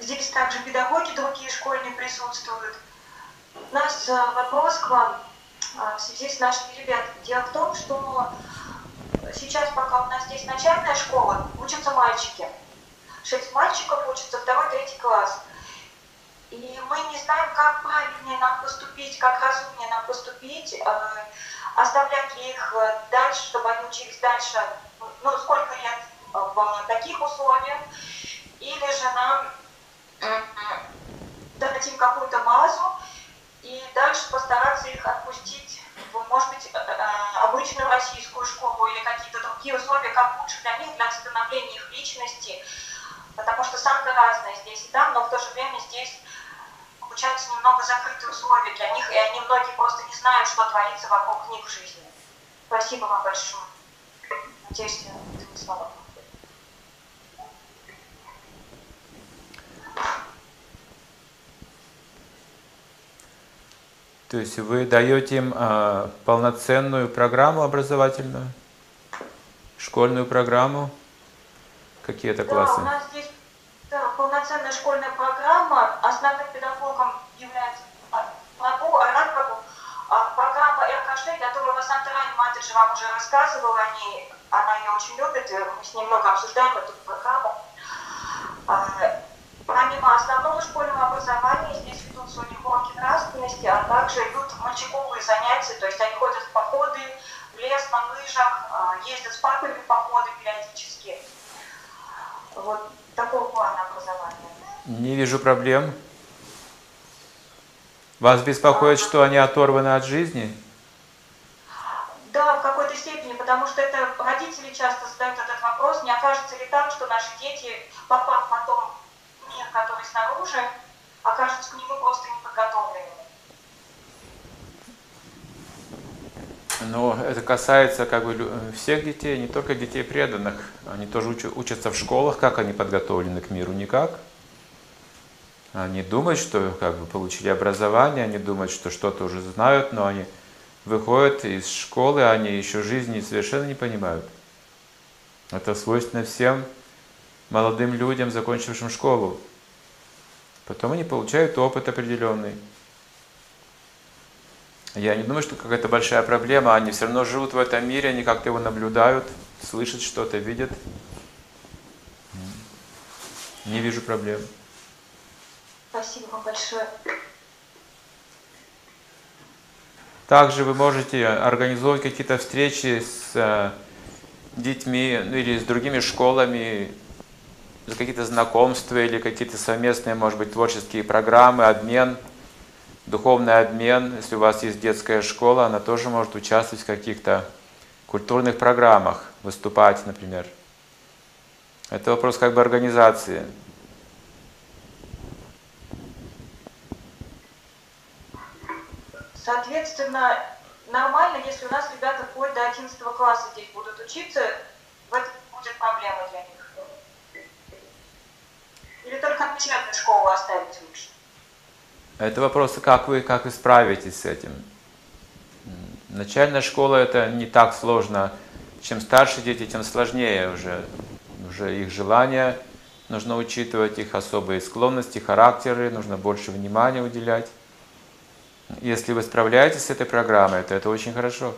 Здесь также педагоги другие школьные присутствуют. У нас э, вопрос к вам э, в связи с нашими ребятами. Дело в том, что сейчас, пока у нас здесь начальная школа, учатся мальчики. Шесть мальчиков учатся, второй, третий класс. И мы не знаем, как правильнее нам поступить, как разумнее нам поступить, э, оставлять их дальше, чтобы они учились дальше, ну, сколько лет в таких условиях, или же нам дать им какую-то базу и дальше постараться отпустить в, может быть, э, э, обычную российскую школу или какие-то другие условия, как лучше для них, для становления их личности, потому что самые разные здесь и там, но в то же время здесь получаются немного закрытые условия для них, и они многие просто не знают, что творится вокруг них в жизни. Спасибо вам большое. Надеюсь, это не То есть вы даете им а, полноценную программу образовательную, школьную программу? Какие это классы? Да, у нас здесь да, полноценная школьная программа. Основным педагогом является Прабу, Арат Прабу. А программа РКШ, которую Васанта Рани Матриджи вам уже рассказывала, они, она ее очень любит, мы с ней много обсуждаем эту программу. Помимо основного школьного образования, здесь ведутся у уроки нравственности, а также идут мальчиковые занятия, то есть они ходят в походы, в лес на лыжах, а, ездят с папами в походы периодически. Вот такого плана образования. Не вижу проблем. Вас беспокоит, что они оторваны от жизни? Да, в какой-то степени, потому что это родители часто задают этот вопрос, не окажется ли так, что наши дети, попав потом который снаружи, окажутся к нему просто неподготовленными. Но это касается как бы всех детей, не только детей преданных. Они тоже учатся в школах, как они подготовлены к миру, никак. Они думают, что как бы получили образование, они думают, что что-то уже знают, но они выходят из школы, они еще жизни совершенно не понимают. Это свойственно всем молодым людям, закончившим школу. Потом они получают опыт определенный. Я не думаю, что какая-то большая проблема. Они все равно живут в этом мире, они как-то его наблюдают, слышат что-то, видят. Не вижу проблем. Спасибо вам большое. Также вы можете организовывать какие-то встречи с э, детьми ну, или с другими школами, какие-то знакомства или какие-то совместные, может быть, творческие программы, обмен, духовный обмен. Если у вас есть детская школа, она тоже может участвовать в каких-то культурных программах, выступать, например. Это вопрос как бы организации. Соответственно, нормально, если у нас ребята вплоть до 11 класса здесь будут учиться, в этом будет проблема для них. Или только начальную школу оставить лучше? Это вопрос, как вы, как вы справитесь с этим. Начальная школа это не так сложно. Чем старше дети, тем сложнее уже, уже их желания. Нужно учитывать их особые склонности, характеры, нужно больше внимания уделять. Если вы справляетесь с этой программой, то это очень хорошо.